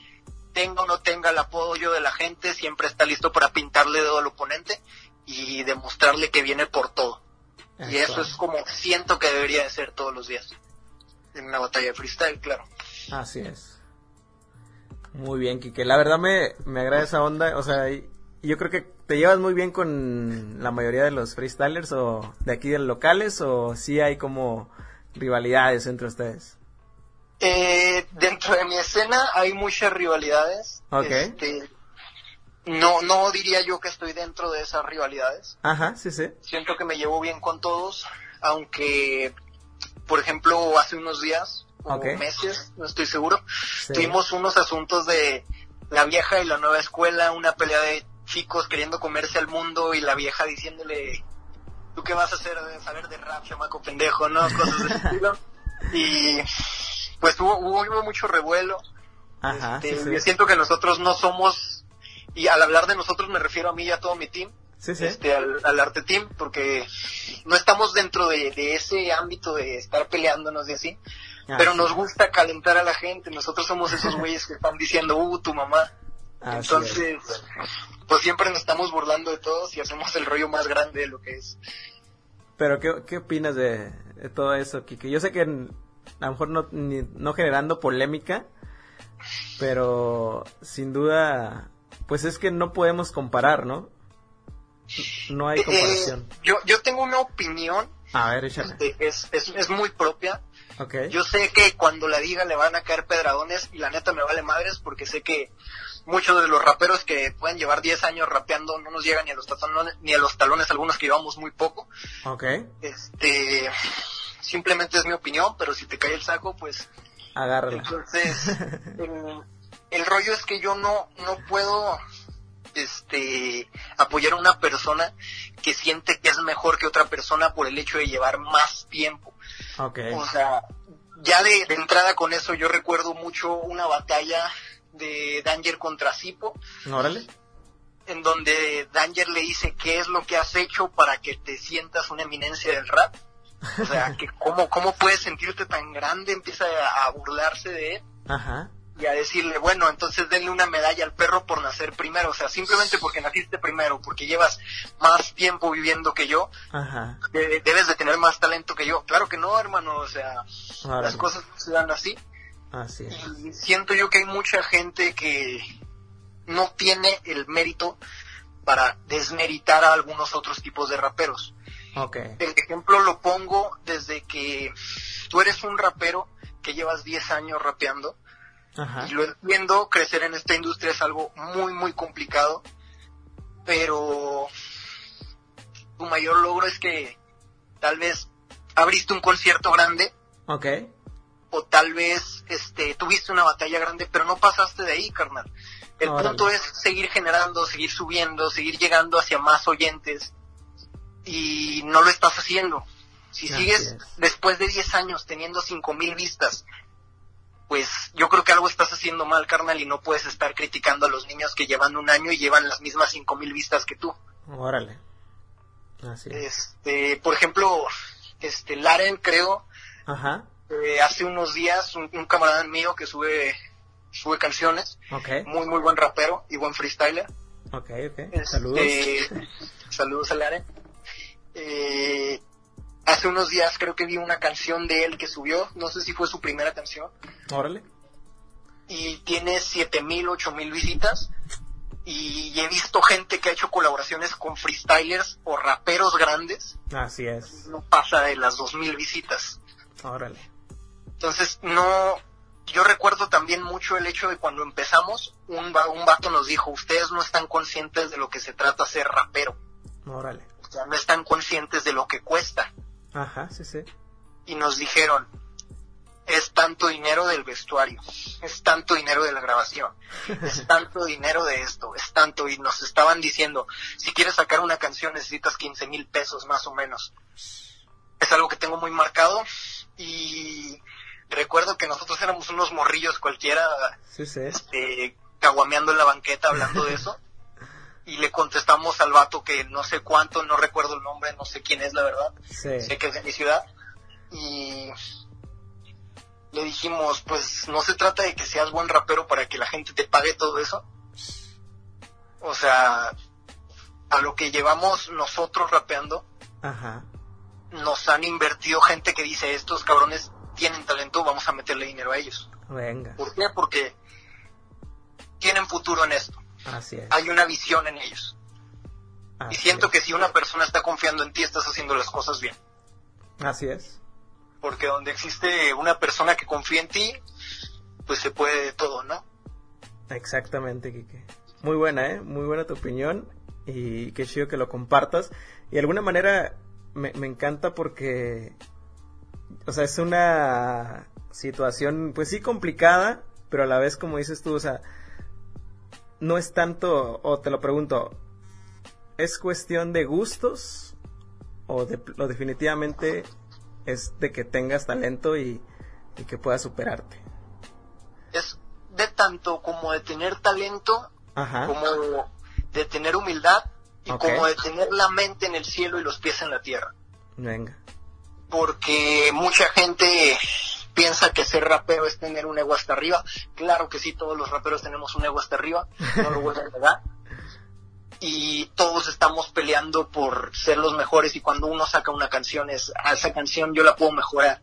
Speaker 5: tenga o no tenga el apoyo de la gente, siempre está listo para pintarle dedo al oponente y demostrarle que viene por todo. Y eso es como siento que debería de ser todos los días. En una batalla de freestyle, claro.
Speaker 4: Así es. Muy bien, Kike. La verdad me, me agrada esa onda. O sea, yo creo que te llevas muy bien con la mayoría de los freestylers o de aquí de los locales o sí hay como rivalidades entre ustedes.
Speaker 5: Eh, dentro de mi escena hay muchas rivalidades.
Speaker 4: Ok.
Speaker 5: Este, no, no diría yo que estoy dentro de esas rivalidades.
Speaker 4: Ajá, sí, sí.
Speaker 5: Siento que me llevo bien con todos, aunque, por ejemplo, hace unos días o meses, no estoy seguro,
Speaker 4: Sí.
Speaker 5: tuvimos unos asuntos de la vieja y la nueva escuela, una pelea de chicos queriendo comerse al mundo y la vieja diciéndole, ¿tú qué vas a hacer de saber de rap, chamaco pendejo, no? Cosas de ese estilo. Y pues hubo, hubo, mucho revuelo.
Speaker 4: Ajá,
Speaker 5: Este,
Speaker 4: sí,
Speaker 5: Yo siento que nosotros no somos, y al hablar de nosotros me refiero a mí y a todo mi team,
Speaker 4: Sí, sí.
Speaker 5: este, al, al arte team, porque no estamos dentro de, de ese ámbito de estar peleándonos y así,
Speaker 4: Ah,
Speaker 5: pero
Speaker 4: sí.
Speaker 5: nos gusta calentar a la gente, nosotros somos esos güeyes que están diciendo, uh, tu mamá.
Speaker 4: Así
Speaker 5: Entonces, pues siempre nos estamos burlando de todos y hacemos el rollo más grande de lo que es.
Speaker 4: Pero, ¿qué, qué opinas de, de todo eso, Kike? Yo sé que a lo mejor no, ni- no generando polémica, pero sin duda, pues es que no podemos comparar, ¿no? No hay comparación.
Speaker 5: Eh, yo, yo tengo una opinión,
Speaker 4: A ver, échale.
Speaker 5: este, es, es, es muy propia,
Speaker 4: Ok.
Speaker 5: Yo sé que cuando la diga le van a caer pedradones y la neta me vale madres porque sé que muchos de los raperos que pueden llevar 10 años rapeando no nos llegan ni a los talones, ni a los talones algunos que llevamos muy poco.
Speaker 4: Ok.
Speaker 5: Este, simplemente es mi opinión, pero si te cae el saco, pues
Speaker 4: Agárrala.
Speaker 5: entonces el rollo es que yo no no puedo este apoyar a una persona que siente que es mejor que otra persona por el hecho de llevar más tiempo.
Speaker 4: Ok.
Speaker 5: O sea, ya de, de entrada con eso yo recuerdo mucho una batalla de Danger contra Sipo,
Speaker 4: Órale.
Speaker 5: en donde Danger le dice qué es lo que has hecho para que te sientas una eminencia del rap. O sea, que cómo, cómo puedes sentirte tan grande, empieza a burlarse de él
Speaker 4: Ajá.
Speaker 5: Y a decirle, bueno, entonces denle una medalla al perro por nacer primero. O sea, simplemente porque naciste primero, porque llevas más tiempo viviendo que yo,
Speaker 4: Ajá.
Speaker 5: de- debes de tener más talento que yo. Claro que no, hermano, o sea, las cosas se dan así.
Speaker 4: Así es.
Speaker 5: Y siento yo que hay mucha gente que no tiene el mérito para desmeritar a algunos otros tipos de raperos. El ejemplo lo pongo desde que tú eres un rapero que llevas 10 años rapeando
Speaker 4: Ajá.
Speaker 5: y lo entiendo, crecer en esta industria es algo muy, muy complicado, pero tu mayor logro es que tal vez abriste un concierto grande
Speaker 4: Ok.
Speaker 5: o tal vez este tuviste una batalla grande, pero no pasaste de ahí, carnal. El
Speaker 4: Órale.
Speaker 5: punto es seguir generando, seguir subiendo, seguir llegando hacia más oyentes y no lo estás haciendo. Si
Speaker 4: Así
Speaker 5: sigues
Speaker 4: es.
Speaker 5: después de 10 años teniendo 5000 vistas, pues yo creo que algo estás haciendo mal, carnal, y no puedes estar criticando a los niños que llevan un año y llevan las mismas 5000 vistas que tú.
Speaker 4: Órale. Así es.
Speaker 5: Este, por ejemplo, este, Laren, creo,
Speaker 4: Ajá.
Speaker 5: eh, hace unos días, un, un camarada mío que sube, sube canciones,
Speaker 4: Ok.
Speaker 5: muy, muy buen rapero y buen freestyler.
Speaker 4: Ok, ok.
Speaker 5: Este,
Speaker 4: Saludos.
Speaker 5: saludos a Laren. Eh, hace unos días creo que vi una canción de él que subió, no sé si fue su primera canción,
Speaker 4: Órale.
Speaker 5: y tiene 7000, 8000 visitas. Y he visto gente que ha hecho colaboraciones con freestylers o raperos grandes,
Speaker 4: Así es.
Speaker 5: no pasa de las 2000 visitas.
Speaker 4: Órale.
Speaker 5: Entonces, no, yo recuerdo también mucho el hecho de cuando empezamos, un, va- un vato nos dijo, ustedes no están conscientes de lo que se trata ser rapero,
Speaker 4: Órale.
Speaker 5: o sea, no están conscientes de lo que cuesta.
Speaker 4: Ajá, sí, sí.
Speaker 5: Y nos dijeron, es tanto dinero del vestuario, es tanto dinero de la grabación, es tanto dinero de esto, es tanto, y nos estaban diciendo, si quieres sacar una canción necesitas 15 mil pesos más o menos. Es algo que tengo muy marcado y recuerdo que nosotros éramos unos morrillos cualquiera,
Speaker 4: Sí, sí.
Speaker 5: este, caguameando en la banqueta hablando de eso. Y le contestamos al vato que no sé cuánto, no recuerdo el nombre, no sé quién es la verdad
Speaker 4: Sí.
Speaker 5: sé que es de mi ciudad y le dijimos pues no se trata de que seas buen rapero para que la gente te pague todo eso o sea a lo que llevamos nosotros rapeando
Speaker 4: Ajá.
Speaker 5: nos han invertido gente que dice estos cabrones tienen talento vamos a meterle dinero a ellos
Speaker 4: Venga.
Speaker 5: ¿por qué? porque tienen futuro en esto
Speaker 4: Así es.
Speaker 5: hay una visión en ellos y siento
Speaker 4: es.
Speaker 5: que si una persona está confiando en ti estás haciendo las cosas bien
Speaker 4: Así es.
Speaker 5: porque donde existe una persona que confía en ti, pues se puede de todo, ¿no?
Speaker 4: Exactamente, Kike. Muy buena, ¿eh? Muy buena tu opinión y qué chido que lo compartas. Y de alguna manera me, me encanta porque, o sea, es una situación, pues sí, complicada, pero a la vez, como dices tú, o sea, no es tanto, o te lo pregunto, ¿es cuestión de gustos o, de, o definitivamente es de que tengas talento y, y que puedas superarte?
Speaker 5: Es de tanto como de tener talento,
Speaker 4: Ajá.
Speaker 5: como de tener humildad y como de tener la mente en el cielo y los pies en la tierra.
Speaker 4: Venga.
Speaker 5: Porque mucha gente piensa que ser rapero es tener un ego hasta arriba. Claro que sí, todos los raperos tenemos un ego hasta arriba, no lo voy a negar. Y todos estamos peleando por ser los mejores y cuando uno saca una canción es, a esa canción yo la puedo mejorar.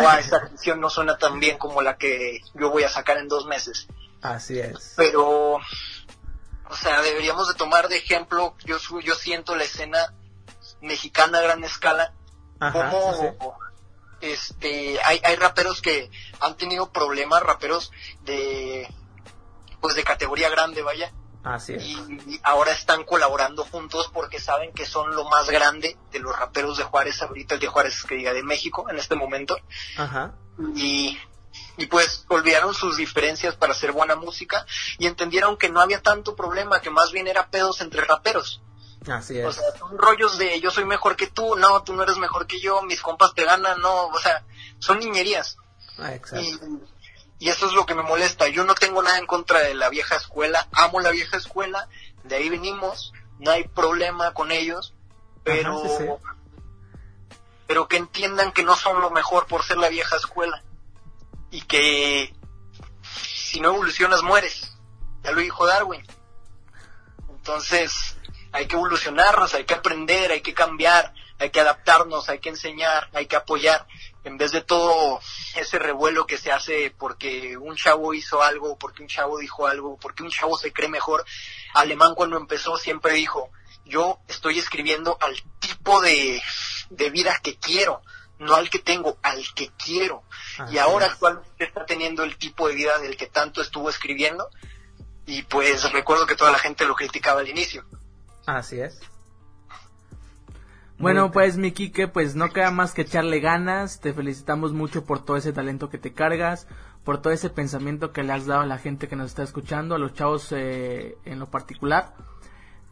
Speaker 5: O a esa canción no suena tan bien como la que yo voy a sacar en dos meses.
Speaker 4: Así es.
Speaker 5: Pero, o sea, deberíamos de tomar de ejemplo, yo, su- yo siento la escena mexicana a gran escala
Speaker 4: Ajá, sí.
Speaker 5: Este hay, hay raperos que han tenido problemas raperos de pues de categoría grande vaya
Speaker 4: Así es.
Speaker 5: y, y ahora están colaborando juntos porque saben que son lo más grande de los raperos de Juárez ahorita el de Juárez que diga de México en este momento
Speaker 4: Ajá.
Speaker 5: y y pues olvidaron sus diferencias para hacer buena música y entendieron que no había tanto problema que más bien era pedos entre raperos
Speaker 4: Así es.
Speaker 5: o sea, son rollos de yo soy mejor que tú, no, tú no eres mejor que yo, mis compas te ganan, no, o sea, son niñerías.
Speaker 4: Ah,
Speaker 5: Y,
Speaker 4: exacto.
Speaker 5: y eso es lo que me molesta. Yo no tengo nada en contra de la vieja escuela, amo la vieja escuela, de ahí venimos, no hay problema con ellos, pero,
Speaker 4: Ajá, sí,
Speaker 5: pero que entiendan que no son lo mejor por ser la vieja escuela. Y que si no evolucionas mueres. Ya lo dijo Darwin. Entonces, hay que evolucionarnos, hay que aprender, hay que cambiar, hay que adaptarnos, hay que enseñar, hay que apoyar, en vez de todo ese revuelo que se hace porque un chavo hizo algo, porque un chavo dijo algo, porque un chavo se cree mejor. Alemán cuando empezó siempre dijo, yo estoy escribiendo al tipo de, de vida que quiero, no al que tengo, al que quiero. Y ahora actualmente está teniendo el tipo de vida del que tanto estuvo escribiendo. Y pues recuerdo que toda la gente lo criticaba al inicio.
Speaker 4: Así es.
Speaker 3: Bueno,
Speaker 4: Muy-
Speaker 3: pues mi Quique, pues no queda más que echarle ganas. Te felicitamos mucho por todo ese talento que te cargas, por todo ese pensamiento que le has dado a la gente que nos está escuchando, a los chavos eh, en lo particular.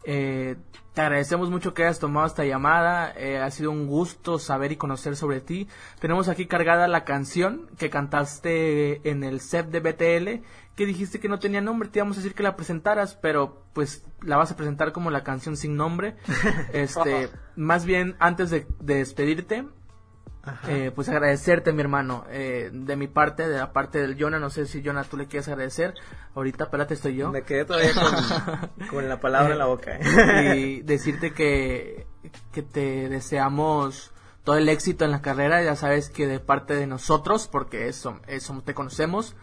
Speaker 3: Eh, te agradecemos mucho que hayas tomado esta llamada. eh, ha sido un gusto saber y conocer sobre ti. Tenemos aquí cargada la canción que cantaste en el CEP de BTL, que dijiste que no tenía nombre. Te íbamos a decir que la presentaras, pero pues la vas a presentar como la canción sin nombre. este, más bien, antes de, de despedirte, eh, pues agradecerte, mi hermano, eh, de mi parte, de la parte del Jonah. No sé si Jonah tú le quieres agradecer. Ahorita, espérate, estoy yo.
Speaker 4: Me quedé todavía con, con la palabra en la boca. ¿eh?
Speaker 3: y decirte que, que te deseamos todo el éxito en la carrera, ya sabes que de parte de nosotros, porque eso, eso te conocemos,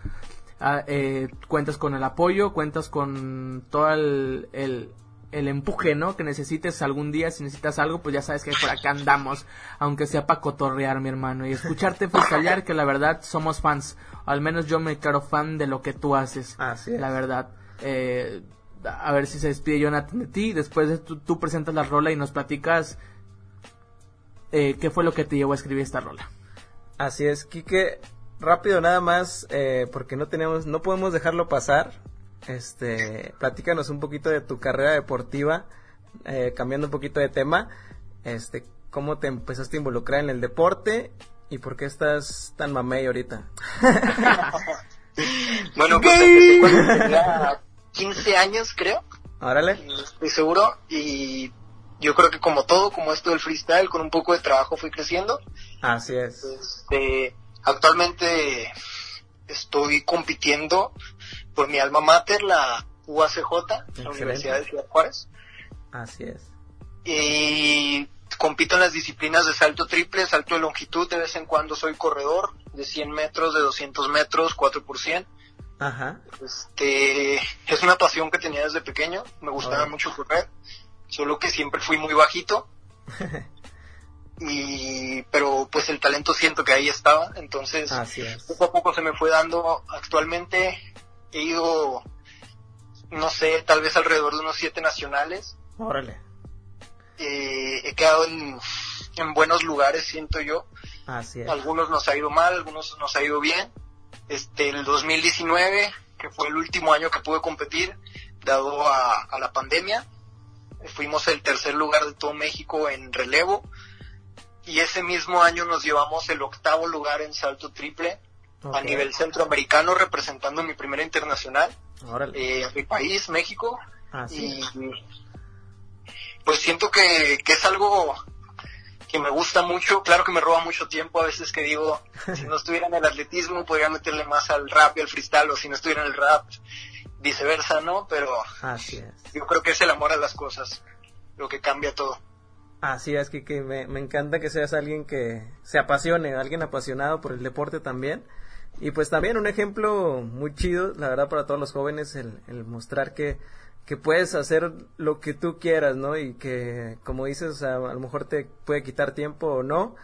Speaker 3: ah, eh, cuentas con el apoyo, cuentas con todo el, el, el empuje, ¿no? Que necesites algún día, si necesitas algo, pues ya sabes que por acá andamos, aunque sea para cotorrear, mi hermano, y escucharte freestylear, que la verdad somos fans, al menos yo me declaro fan de lo que tú haces,
Speaker 4: Así es.
Speaker 3: la verdad. Eh, a ver si se despide Jonathan de ti. Después de tú, tú presentas la rola y nos platicas eh, qué fue lo que te llevó a escribir esta rola.
Speaker 4: Así es, Quique. Rápido nada más, eh, porque no tenemos, no podemos dejarlo pasar. Este, platícanos un poquito de tu carrera deportiva, eh, cambiando un poquito de tema. Este, cómo te empezaste a involucrar en el deporte y por qué estás tan mamey ahorita.
Speaker 5: Bueno, pues empecé cuando tenía 15 años, creo.
Speaker 4: Órale.
Speaker 5: no estoy seguro. Y yo creo que como todo, como esto del freestyle, con un poco de trabajo fui creciendo.
Speaker 4: Así es.
Speaker 5: Este, actualmente estoy compitiendo por mi alma mater, la UACJ, la. Universidad de Ciudad Juárez.
Speaker 4: Así es.
Speaker 5: Y compito en las disciplinas de salto triple, salto de longitud, de vez en cuando soy corredor, de 100 metros, de 200 metros, 4 por 100.
Speaker 4: Ajá.
Speaker 5: Este, es una pasión que tenía desde pequeño, me gustaba mucho correr, solo que siempre fui muy bajito. y, pero pues el talento siento que ahí estaba, entonces
Speaker 4: Así es.
Speaker 5: poco a poco se me fue dando. Actualmente he ido, no sé, tal vez alrededor de unos siete nacionales.
Speaker 4: Órale.
Speaker 5: Eh, he quedado en, en buenos lugares, siento yo.
Speaker 4: Así es.
Speaker 5: Algunos nos ha ido mal, algunos nos ha ido bien. Este, el 2019, que fue el último año que pude competir, dado a, a la pandemia, fuimos el tercer lugar de todo México en relevo. Y ese mismo año nos llevamos el octavo lugar en salto triple a nivel centroamericano, representando mi primera internacional, eh, a mi país, México.
Speaker 4: Así
Speaker 5: y
Speaker 4: es.
Speaker 5: pues siento que, que es algo que me gusta mucho, claro que me roba mucho tiempo a veces que digo, si no estuviera en el atletismo podría meterle más al rap y al freestyle, o si no estuviera en el rap, viceversa, ¿no? Pero
Speaker 4: Así es.
Speaker 5: yo creo que es el amor a las cosas, lo que cambia todo.
Speaker 4: Así es, que, que me, encanta que seas alguien que se apasione, alguien apasionado por el deporte también. Y pues también un ejemplo muy chido, la verdad, para todos los jóvenes, el, el mostrar que, que puedes hacer lo que tú quieras, ¿no? Y que, como dices, o sea, a lo mejor te puede quitar tiempo o no,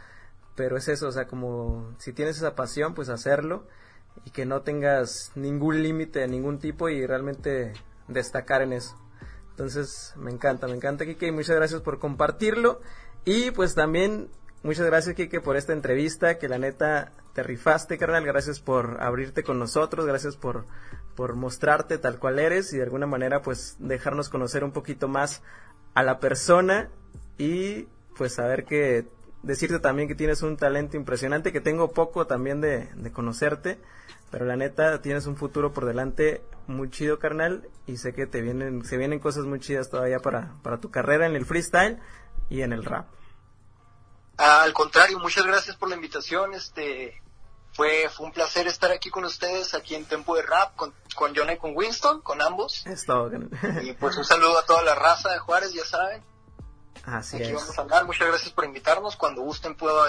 Speaker 4: pero es eso, o sea, como si tienes esa pasión, pues hacerlo y que no tengas ningún límite de ningún tipo y realmente destacar en eso. Entonces, me encanta, me encanta, Kike, muchas gracias por compartirlo. Y pues también, muchas gracias, Kike, por esta entrevista, que la neta te rifaste, carnal. Gracias por abrirte con nosotros, gracias por, por mostrarte tal cual eres y de alguna manera, pues, dejarnos conocer un poquito más a la persona y pues saber que decirte también que tienes un talento impresionante, que tengo poco también de, de conocerte, pero la neta tienes un futuro por delante muy chido, carnal, y sé que te vienen, se vienen cosas muy chidas todavía para, para tu carrera en el freestyle y en el rap.
Speaker 5: Al contrario, muchas gracias por la invitación, este, fue, fue un placer estar aquí con ustedes, aquí en Tempo de Rap, con, con John y con Winston, con ambos.
Speaker 4: Es todo.
Speaker 5: Y pues un saludo a toda la raza de Juárez, ya saben.
Speaker 4: Así
Speaker 5: Aquí
Speaker 4: es.
Speaker 5: vamos a andar. Muchas gracias por invitarnos. Cuando gusten puedo,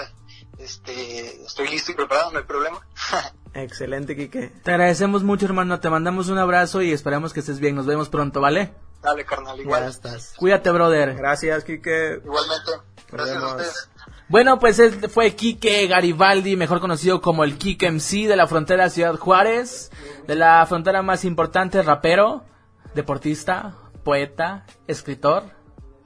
Speaker 5: este, estoy listo y preparado, no hay problema.
Speaker 4: Excelente, Kike.
Speaker 3: Te agradecemos mucho, hermano. Te mandamos un abrazo y esperamos que estés bien. Nos vemos pronto, ¿vale?
Speaker 5: Dale, carnal,
Speaker 4: Ya
Speaker 5: igual.
Speaker 4: estás.
Speaker 3: Cuídate, brother.
Speaker 4: Gracias, Kike.
Speaker 5: Igualmente. Gracias a ustedes.
Speaker 3: Bueno, pues este fue Quique Garibaldi, mejor conocido como el Quique MC de la frontera Ciudad Juárez, de la frontera más importante, rapero, deportista, poeta, escritor,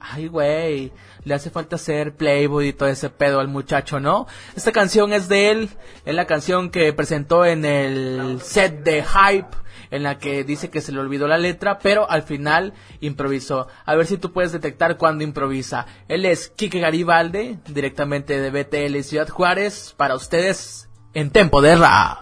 Speaker 3: ay, güey, le hace falta ser Playboy y todo ese pedo al muchacho, ¿no? Esta canción es de él, es la canción que presentó en el set de Hype, en la que dice que se le olvidó la letra, pero al final improvisó. A ver si tú puedes detectar cuando improvisa. Él es Kike Garibaldi, directamente de BTL Ciudad Juárez, para ustedes en Tempo de Rap.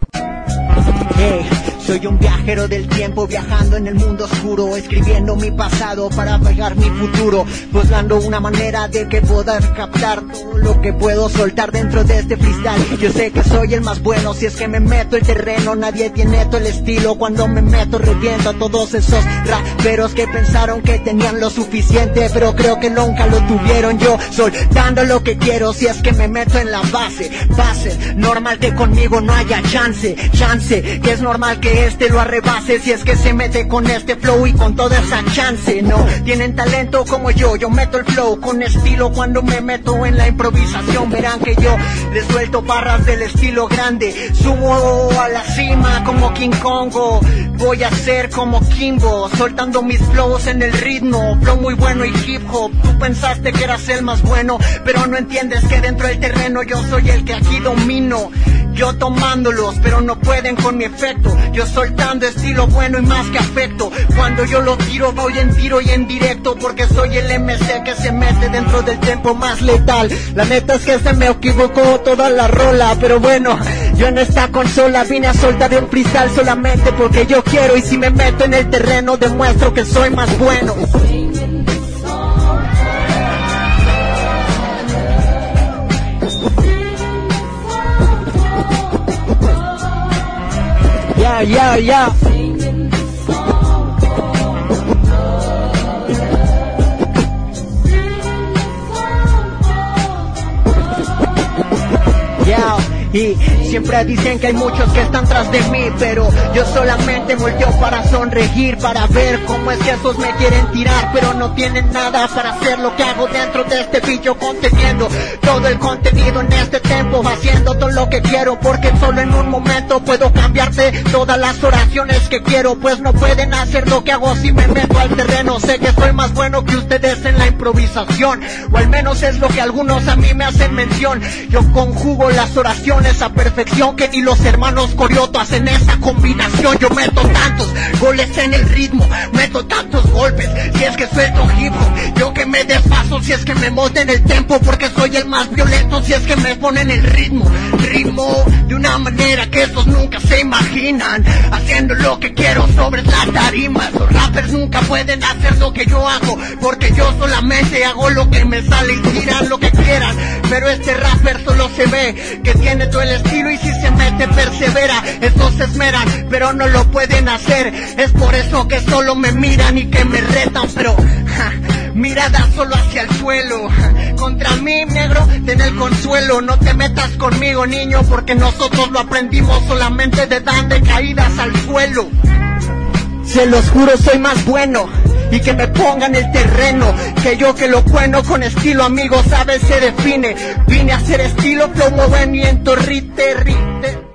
Speaker 6: Soy un viajero del tiempo viajando en el mundo oscuro, escribiendo mi pasado para pegar mi futuro, buscando una manera de que poder captar todo lo que puedo soltar dentro de este freestyle. Yo sé que soy el más bueno, si es que me meto el terreno, nadie tiene todo el estilo. Cuando me meto reviento a todos esos raperos que pensaron que tenían lo suficiente, pero creo que nunca lo tuvieron. Yo soltando lo que quiero, si es que me meto en la base, base, normal que conmigo no haya chance, chance, que es normal que este lo arrebase si es que se mete con este flow y con toda esa chance. No tienen talento como yo, yo meto el flow con estilo cuando me meto en la improvisación. Verán que yo les suelto barras del estilo grande, subo a la cima como King Kongo. Voy a ser como Kimbo, soltando mis flows en el ritmo, flow muy bueno y hip hop. Tú pensaste que eras el más bueno, pero no entiendes que dentro del terreno yo soy el que aquí domino. Yo tomándolos, pero no pueden con mi efecto. Yo soltando estilo bueno y más que afecto. Cuando yo lo tiro, voy en tiro y en directo. Porque soy el MC que se mete dentro del tiempo más letal. La neta es que se me equivocó toda la rola. Pero bueno, yo en esta consola vine a soltar un freestyle solamente porque yo quiero. Y si me meto en el terreno, demuestro que soy más bueno. Yeah, yeah, yeah. Y siempre dicen que hay muchos que están tras de mí, pero yo solamente volteo para sonreír, para ver cómo es que esos me quieren tirar, pero no tienen nada para hacer lo que hago dentro de este bicho conteniendo todo el contenido en este tiempo, haciendo todo lo que quiero, porque solo en un momento puedo cambiarte todas las oraciones que quiero, pues no pueden hacer lo que hago si me meto al terreno, sé que soy más bueno que ustedes en la improvisación, o al menos es lo que algunos a mí me hacen mención, yo conjugo las oraciones a perfección que ni los hermanos Corioto hacen esa combinación. Yo meto tantos goles en el ritmo, meto tantos golpes. Si es que suelto hip hop, yo que me desfaso. Si es que me monte en el tempo, porque soy el más violento. Si es que me ponen el ritmo, ritmo de una manera que estos nunca se imaginan. Haciendo lo que quiero sobre las tarimas. Los rappers nunca pueden hacer lo que yo hago, porque yo solamente hago lo que me sale y tiran lo que quieran. Pero este rapper solo se ve que tiene el estilo y si se mete persevera. Estos esmeran, pero no lo pueden hacer. Es por eso que solo me miran y que me retan, pero mirada solo hacia el suelo. Contra mí, negro, ten el consuelo. No te metas conmigo, niño, porque nosotros lo aprendimos solamente de dando caídas al suelo. Se los juro, soy más bueno. Y que me pongan el terreno. Que yo que lo cueno con estilo, amigo, sabes, se define. Vine a hacer estilo, y en torrite, rite.